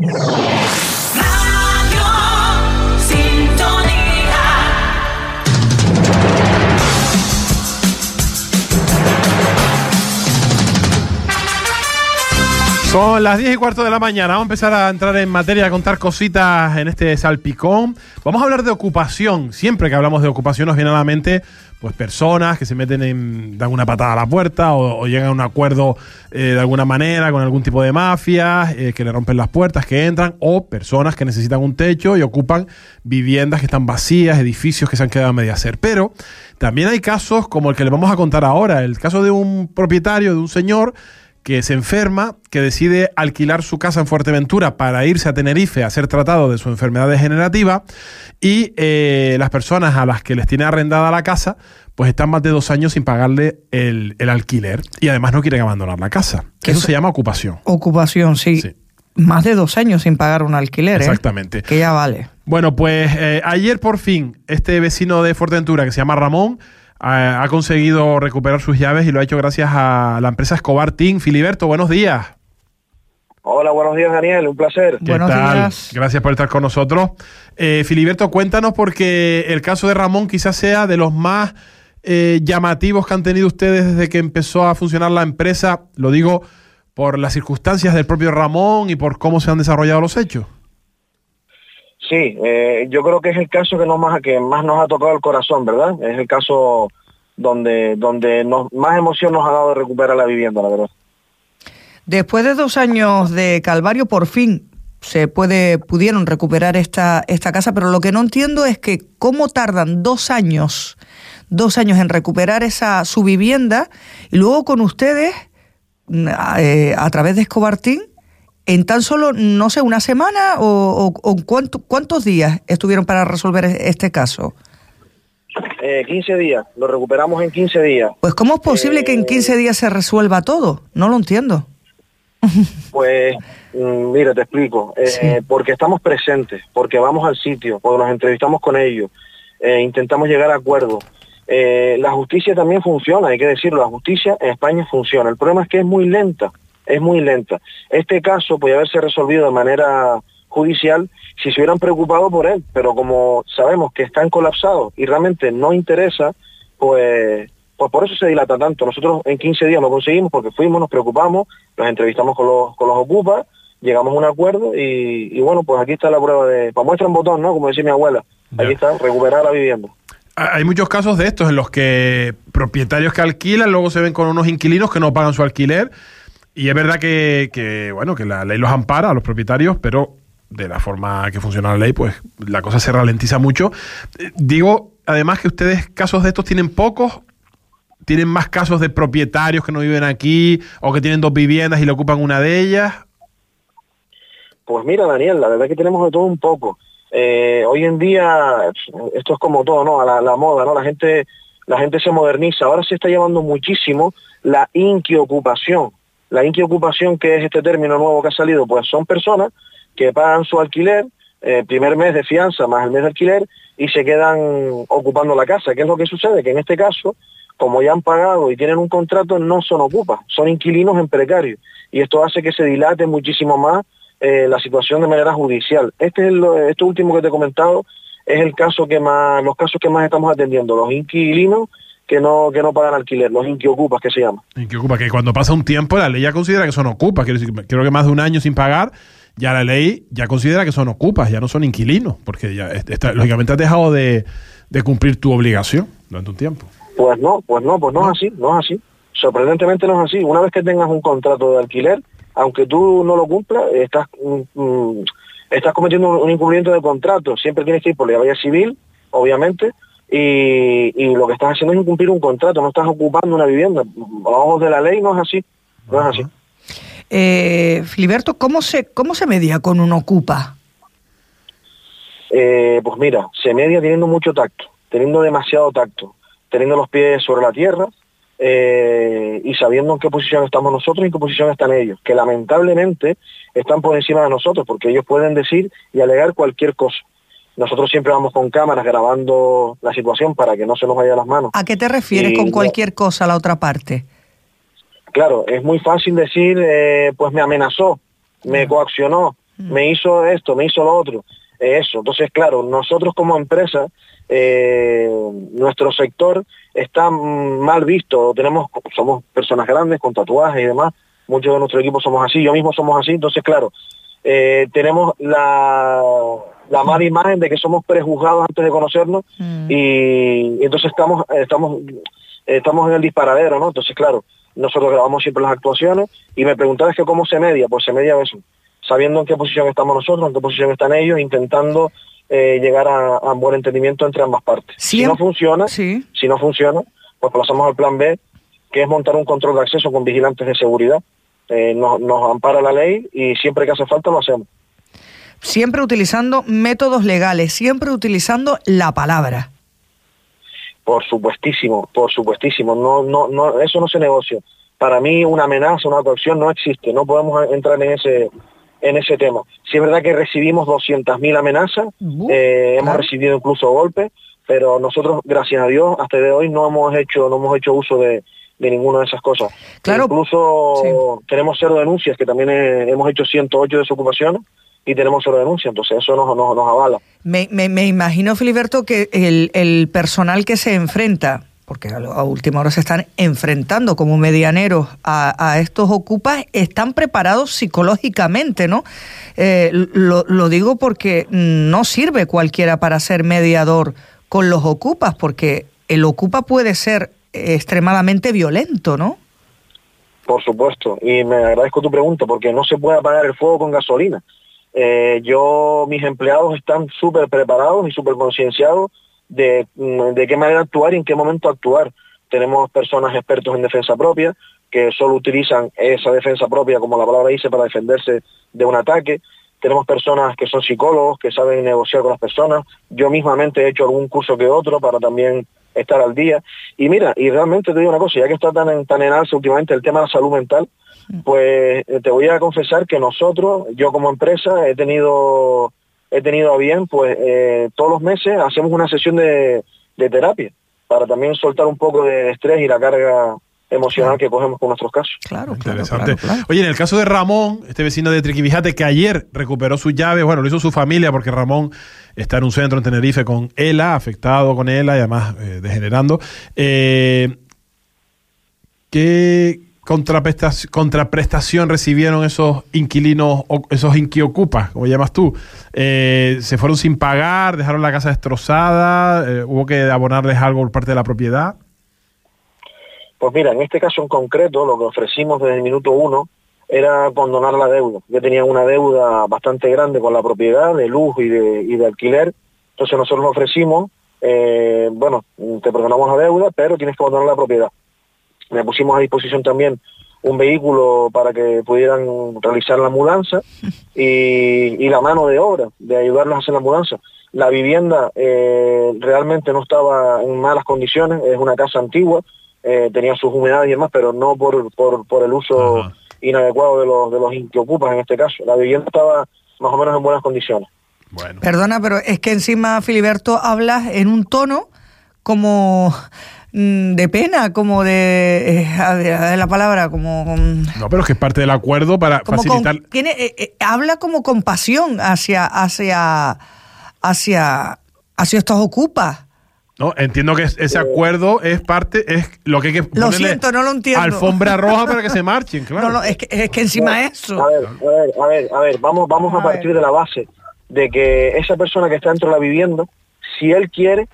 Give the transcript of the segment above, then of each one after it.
Yeah. Son las 10 y cuarto de la mañana. Vamos a empezar a entrar en materia, a contar cositas en este salpicón. Vamos a hablar de ocupación. Siempre que hablamos de ocupación nos viene a la mente pues personas que se meten en, dan una patada a la puerta o, llegan a un acuerdo eh, de alguna manera con algún tipo de mafia, eh, que le rompen las puertas, que entran, o personas que necesitan un techo y ocupan viviendas que están vacías, edificios que se han quedado a media. Pero también hay casos como el que le vamos a contar ahora, el caso de un propietario, de un señor que se enferma, que decide alquilar su casa en Fuerteventura para irse a Tenerife a ser tratado de su enfermedad degenerativa y eh, las personas a las que les tiene arrendada la casa pues están más de dos años sin pagarle el, alquiler y además no quieren abandonar la casa. Eso, se llama ocupación. Ocupación, sí. Más de dos años sin pagar un alquiler. ¿eh? Exactamente. Que ya vale. Bueno, pues eh, ayer por fin este vecino de Fuerteventura que se llama Ramón ha, conseguido recuperar sus llaves y lo ha hecho gracias a la empresa Escobar Team. Filiberto, buenos días. Hola, buenos días Daniel, un placer. ¿Qué tal? Gracias por estar con nosotros. Eh, Filiberto, cuéntanos porque el caso de Ramón quizás sea de los más eh, llamativos que han tenido ustedes desde que empezó a funcionar la empresa. Lo digo por las circunstancias del propio Ramón y por cómo se han desarrollado los hechos. Sí, eh, yo creo que es el caso que, no más, que más nos ha tocado el corazón, ¿verdad? Es el caso donde, donde más emoción nos ha dado de recuperar la vivienda, la verdad. Después de dos años de calvario, por fin se puede, pudieron recuperar esta, esta casa, pero lo que no entiendo es que cómo tardan dos años, dos años en recuperar esa su vivienda y luego con ustedes, mm, eh, a través de Escobartín, en tan solo, no sé, una semana o, cuántos días estuvieron para resolver este caso? 15 eh, días, lo recuperamos en 15 días. Pues ¿cómo es posible que en 15 eh, días se resuelva todo? No lo entiendo. Pues mm, mira, te explico. Eh, porque estamos presentes, porque vamos al sitio, porque nos entrevistamos con ellos, intentamos llegar a acuerdos. la justicia también funciona, hay que decirlo, la justicia en España funciona. El problema es que es muy lenta es muy lenta. Este caso puede haberse resolvido de manera judicial si se hubieran preocupado por él, pero como sabemos que están colapsados y realmente no interesa, pues, pues por eso se dilata tanto. Nosotros en 15 días lo conseguimos porque fuimos, nos preocupamos, nos entrevistamos con los, con los ocupas, llegamos a un acuerdo y, bueno, pues aquí está la prueba de, para muestra un botón, ¿no? Como decía mi abuela, aquí está, recuperar la vivienda. Hay muchos casos de estos en los que propietarios que alquilan luego se ven con unos inquilinos que no pagan su alquiler y es verdad que, bueno, que la ley los ampara a los propietarios, pero de la forma que funciona la ley, pues la cosa se ralentiza mucho. Eh, digo, además que ustedes casos de estos tienen pocos, tienen más casos de propietarios que no viven aquí o que tienen dos viviendas y le ocupan una de ellas. Pues mira, Daniel, la verdad que tenemos de todo un poco. Eh, hoy en día, esto es como todo, ¿no? A la, la, moda, ¿no? La gente, la gente se moderniza. Ahora se está llevando muchísimo la inquiocupación. La inquiocupación, que es este término nuevo que ha salido, pues son personas que pagan su alquiler, eh, primer mes de fianza más el mes de alquiler, y se quedan ocupando la casa. ¿Qué es lo que sucede? Que en este caso, como ya han pagado y tienen un contrato, no son ocupas, son inquilinos en precario. Y esto hace que se dilate muchísimo más eh, la situación de manera judicial. Este es último que te he comentado es el caso que más, los casos que más estamos atendiendo, los inquilinos que no, que no pagan alquiler, los inquiocupas que se llama. Inquiocupas, que cuando pasa un tiempo la ley ya considera que son ocupas, quiero decir, creo que más de un año sin pagar, ya la ley ya considera que son ocupas, ya no son inquilinos, porque ya está, lógicamente has dejado de, cumplir tu obligación durante un tiempo. Pues no, pues no, pues no es así, no es así. Sorprendentemente no es así. Una vez que tengas un contrato de alquiler, aunque tú no lo cumplas, estás, mm, mm, estás cometiendo un, incumplimiento de contrato. Siempre tienes que ir por la vía civil, obviamente, y, lo que estás haciendo es incumplir un contrato, no estás ocupando una vivienda. A ojos de la ley no es así, no es así. Eh, Filiberto, ¿cómo se, ¿cómo se media con un ocupa? Eh, pues mira, se media teniendo mucho tacto, teniendo demasiado tacto, teniendo los pies sobre la tierra eh, y sabiendo en qué posición estamos nosotros y en qué posición están ellos, que lamentablemente están por encima de nosotros, porque ellos pueden decir y alegar cualquier cosa. Nosotros siempre vamos con cámaras grabando la situación para que no se nos vaya las manos. ¿A qué te refieres con cualquier cosa la otra parte? Claro, es muy fácil decir, eh, pues me amenazó, me coaccionó, mm. me hizo esto, me hizo lo otro, eso. Entonces, claro, nosotros como empresa, eh, nuestro sector está mal visto, tenemos, somos personas grandes con tatuajes y demás, muchos de nuestro equipo somos así, yo mismo somos así, entonces claro, eh, tenemos la, la mala imagen de que somos prejuzgados antes de conocernos mm. y, entonces estamos, estamos, estamos en el disparadero, ¿no? Entonces claro, nosotros grabamos siempre las actuaciones y me preguntabas que cómo se media, pues se media eso, sabiendo en qué posición estamos nosotros, en qué posición están ellos, intentando eh, llegar a, un buen entendimiento entre ambas partes. Si no funciona, si no funciona, pues pasamos al plan B, que es montar un control de acceso con vigilantes de seguridad. Eh, nos, ampara la ley y siempre que hace falta lo hacemos. Siempre utilizando métodos legales, siempre utilizando la palabra. Por supuestísimo, por supuestísimo. No, no, no, eso no se negocia. Para mí una amenaza, una coacción no existe. No podemos entrar en ese en ese tema. Si es verdad que recibimos 200.000 amenazas, eh, hemos recibido incluso golpes, pero nosotros, gracias a Dios, hasta de hoy no hemos hecho no hemos hecho uso de, de ninguna de esas cosas. Claro. Incluso tenemos cero denuncias, que también hemos hecho 108 desocupaciones y tenemos cero denuncias, entonces eso nos, nos, nos avala. Me, me, me, imagino, Filiberto, que el, el personal que se enfrenta porque a, última hora se están enfrentando como medianeros a, estos ocupas, están preparados psicológicamente, ¿no? Eh, lo, digo porque no sirve cualquiera para ser mediador con los ocupas, porque el ocupa puede ser extremadamente violento, ¿no? Por supuesto, y me agradezco tu pregunta, porque no se puede apagar el fuego con gasolina. Eh, yo, mis empleados están súper preparados y súper concienciados de, mm, de qué manera actuar y en qué momento actuar. Tenemos personas expertos en defensa propia que solo utilizan esa defensa propia, como la palabra dice, para defenderse de un ataque. Tenemos personas que son psicólogos, que saben negociar con las personas. Yo mismamente he hecho algún curso que otro para también estar al día. Y mira, y realmente te digo una cosa, ya que está tan en, tan en alza últimamente el tema de la salud mental, pues eh, te voy a confesar que nosotros, yo como empresa, he tenido he tenido a bien, pues eh, todos los meses hacemos una sesión de, terapia para también soltar un poco de estrés y la carga emocional que cogemos con nuestros casos. Claro, interesante. Oye, en el caso de Ramón, este vecino de Triquibijate que ayer recuperó su llave, bueno, lo hizo su familia porque Ramón está en un centro en Tenerife con ELA, afectado con ELA y además eh, degenerando. Eh, ¿qué, contraprestación recibieron esos inquilinos, esos inquiocupas, como llamas tú? Eh, ¿Se fueron sin pagar? ¿Dejaron la casa destrozada? Eh, ¿Hubo que abonarles algo por parte de la propiedad? Pues mira, en este caso en concreto, lo que ofrecimos desde el minuto uno era condonar la deuda. Ya tenían una deuda bastante grande con la propiedad, de luz y de, alquiler. Entonces nosotros ofrecimos, eh, bueno, te perdonamos la deuda, pero tienes que abandonar la propiedad le pusimos a disposición también un vehículo para que pudieran realizar la mudanza y, la mano de obra de ayudarlos a hacer la mudanza. La vivienda eh, realmente no estaba en malas condiciones, es una casa antigua, eh, tenía sus humedades y demás, pero no por, por, el uso inadecuado de los, de los que ocupan en este caso. La vivienda estaba más o menos en buenas condiciones. Perdona, pero es que encima, Filiberto, hablas en un tono como Mm, de pena, como de, eh, la palabra, como... No, pero es que es parte del acuerdo para facilitar... tiene, eh, eh, habla como con pasión hacia, hacia, hacia, hacia estos ocupas. No, entiendo que ese acuerdo es parte, es lo que hay que Lo siento, no lo entiendo. Alfombra roja para que se marchen, claro. No, no, es que, es que encima eso. A ver, a ver, a ver, vamos, vamos a, partir de la base de que esa persona que está dentro de la vivienda, si él quiere,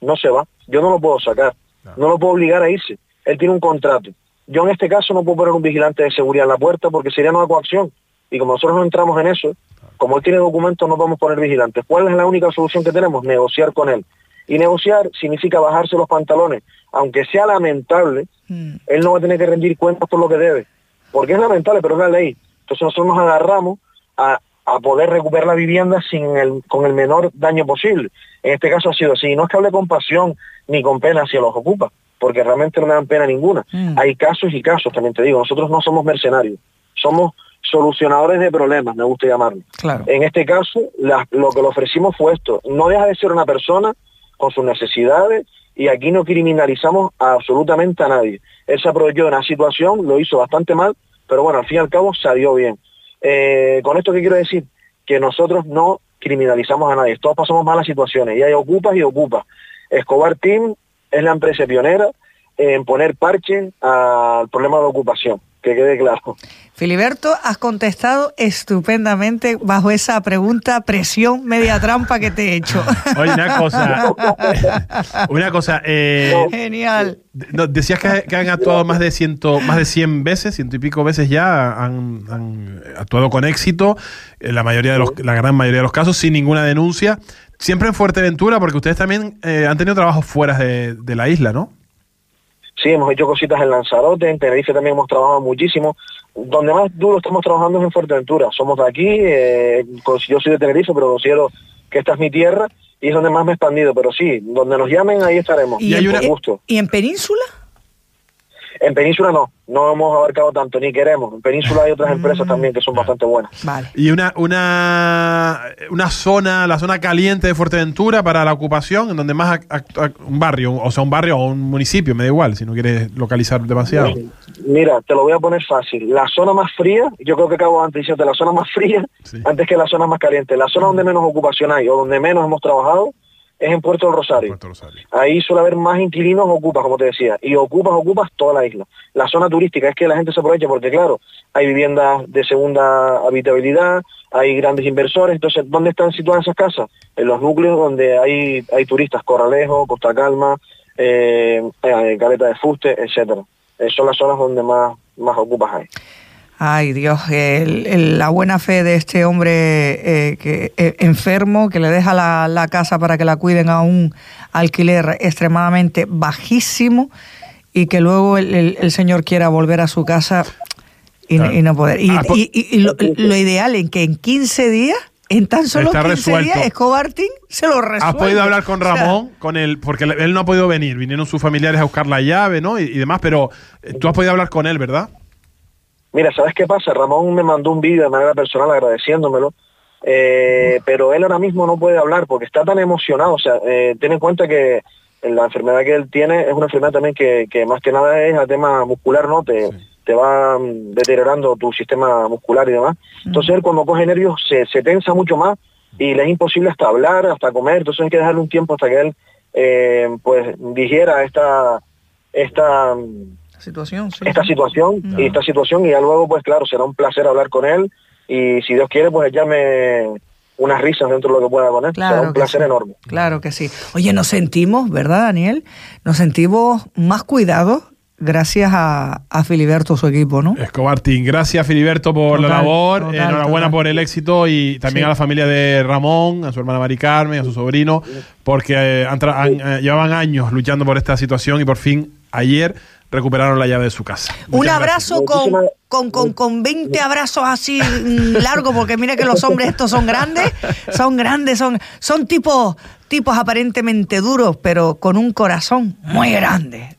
no se va. Yo no lo puedo sacar, no lo puedo obligar a irse. Él tiene un contrato. Yo en este caso no puedo poner un vigilante de seguridad en la puerta porque sería una coacción. Y como nosotros no entramos en eso, como él tiene documentos, no vamos a poner vigilantes. ¿Cuál es la única solución que tenemos? Negociar con él. Y negociar significa bajarse los pantalones. Aunque sea lamentable, mm. él no va a tener que rendir cuentas por lo que debe. Porque es lamentable, pero es la ley. Entonces nosotros nos agarramos a, a poder recuperar la vivienda sin el, con el menor daño posible. En este caso ha sido así. No es que hable con pasión ni con pena hacia los ocupa, porque realmente no me dan pena ninguna. Mm. Hay casos y casos, también te digo. Nosotros no somos mercenarios, somos solucionadores de problemas, me gusta llamarlo. En este caso, lo que le ofrecimos fue esto. No deja de ser una persona con sus necesidades y aquí no criminalizamos absolutamente a nadie. Él se aprovechó de una situación, lo hizo bastante mal, pero bueno, al fin y al cabo salió bien. Eh, con esto, ¿qué quiero decir? Que nosotros no criminalizamos a nadie, todos pasamos malas situaciones y hay ocupas y ocupas. Escobar Team es la empresa pionera en poner parche al problema de ocupación que quede claro. Filiberto, has contestado estupendamente bajo esa pregunta, presión, media trampa que te he hecho. Oye, una cosa. una cosa. Eh, Genial. decías que, han actuado más de, ciento, más de 100 veces, ciento y pico veces ya, han, actuado con éxito, en la, mayoría de los, la gran mayoría de los casos, sin ninguna denuncia. Siempre en Fuerteventura, porque ustedes también eh, han tenido trabajos fuera de, de la isla, ¿no? Sí, hemos hecho cositas en Lanzarote, en Tenerife también hemos trabajado muchísimo. Donde más duro estamos trabajando es en Fuerteventura. Somos de aquí, eh, yo soy de Tenerife, pero considero que esta es mi tierra y es donde más me he expandido. Pero sí, donde nos llamen, ahí estaremos. ¿Y, hay gusto. ¿Y en Península? En Península no, no hemos abarcado tanto, ni queremos. En Península hay otras empresas mm. también que son bastante buenas. Vale. Y una, una, una zona, la zona caliente de Fuerteventura para la ocupación, en donde más un barrio, o sea, un barrio o un municipio, me da igual, si no quieres localizar demasiado. Mira, te lo voy a poner fácil. La zona más fría, yo creo que acabo antes diciendo, la zona más fría, antes que la zona más caliente. La zona donde menos ocupación hay o donde menos hemos trabajado, es en Puerto del Rosario. Ahí suele haber más inquilinos ocupas, como te decía, y ocupas, ocupas toda la isla. La zona turística es que la gente se aprovecha porque, claro, hay viviendas de segunda habitabilidad, hay grandes inversores, entonces, ¿dónde están situadas esas casas? En los núcleos donde hay, hay turistas, Corralejo, Costa Calma, eh, eh Caleta de Fuste, etcétera. Eh, son las zonas donde más, más ocupas hay. Ay Dios, la buena fe de este hombre eh, que, eh, enfermo que le deja la, casa para que la cuiden a un alquiler extremadamente bajísimo y que luego el, señor quiera volver a su casa y, no poder. Y, ah, lo, ideal es que en 15 días en tan solo 15 días, Escobar se lo resuelve. ¿Has podido hablar con Ramón? con él, porque él no ha podido venir. Vinieron sus familiares a buscar la llave, ¿no? Y, y demás, pero eh, tú has podido hablar con él, ¿verdad? Mira, ¿sabes qué pasa? Ramón me mandó un vídeo de manera personal agradeciéndomelo, eh, pero él ahora mismo no puede hablar porque está tan emocionado. O sea, eh, ten en cuenta que la enfermedad que él tiene es una enfermedad también que, más que nada es a tema muscular, ¿no? Te, te va deteriorando tu sistema muscular y demás. Entonces él cuando coge nervios se, se tensa mucho más y le es imposible hasta hablar, hasta comer. Entonces hay que dejarle un tiempo hasta que él eh, pues digiera esta esta situación, esta situación y esta situación y ya luego pues claro será un placer hablar con él y si Dios quiere pues llame unas risas dentro de lo que pueda poner. Será un placer enorme. Claro que sí. Oye, nos sentimos, ¿verdad, Daniel? Nos sentimos más cuidados gracias a, Filiberto, su equipo, ¿no? Escobartín, gracias Filiberto por la labor, enhorabuena por el éxito y también a la familia de Ramón, a su hermana Mari Carmen, a su sobrino, porque eh, eh, llevaban años luchando por esta situación y por fin ayer recuperaron la llave de su casa. Un abrazo con, con, con, con, 20 abrazos así largos, porque mira que los hombres estos son grandes, son grandes, son, son tipos, tipos aparentemente duros, pero con un corazón muy grande.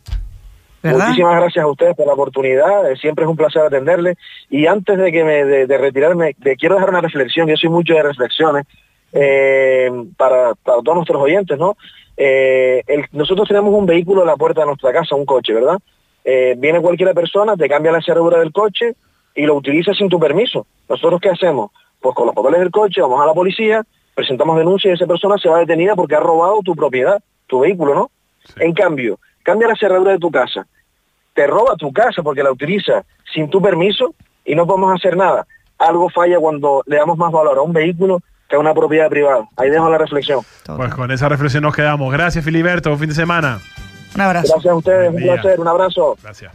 ¿verdad? Muchísimas gracias a ustedes por la oportunidad, eh, siempre es un placer atenderles. Y antes de que me de, retirarme, quiero dejar una reflexión, yo soy mucho de reflexiones, eh, para, para, todos nuestros oyentes, ¿no? Eh, nosotros tenemos un vehículo a la puerta de nuestra casa, un coche, ¿verdad? Eh, viene cualquier persona, te cambia la cerradura del coche y lo utiliza sin tu permiso. ¿Nosotros qué hacemos? Pues con los papeles del coche vamos a la policía, presentamos denuncia y esa persona se va detenida porque ha robado tu propiedad, tu vehículo, ¿no? En cambio, cambia la cerradura de tu casa, te roba tu casa porque la utiliza sin tu permiso y no podemos hacer nada. Algo falla cuando le damos más valor a un vehículo que a una propiedad privada. Ahí dejo la reflexión. Pues con esa reflexión nos quedamos. Gracias, Filiberto. Buen fin de semana. Un abrazo. Gracias a ustedes, un placer, un abrazo. Gracias.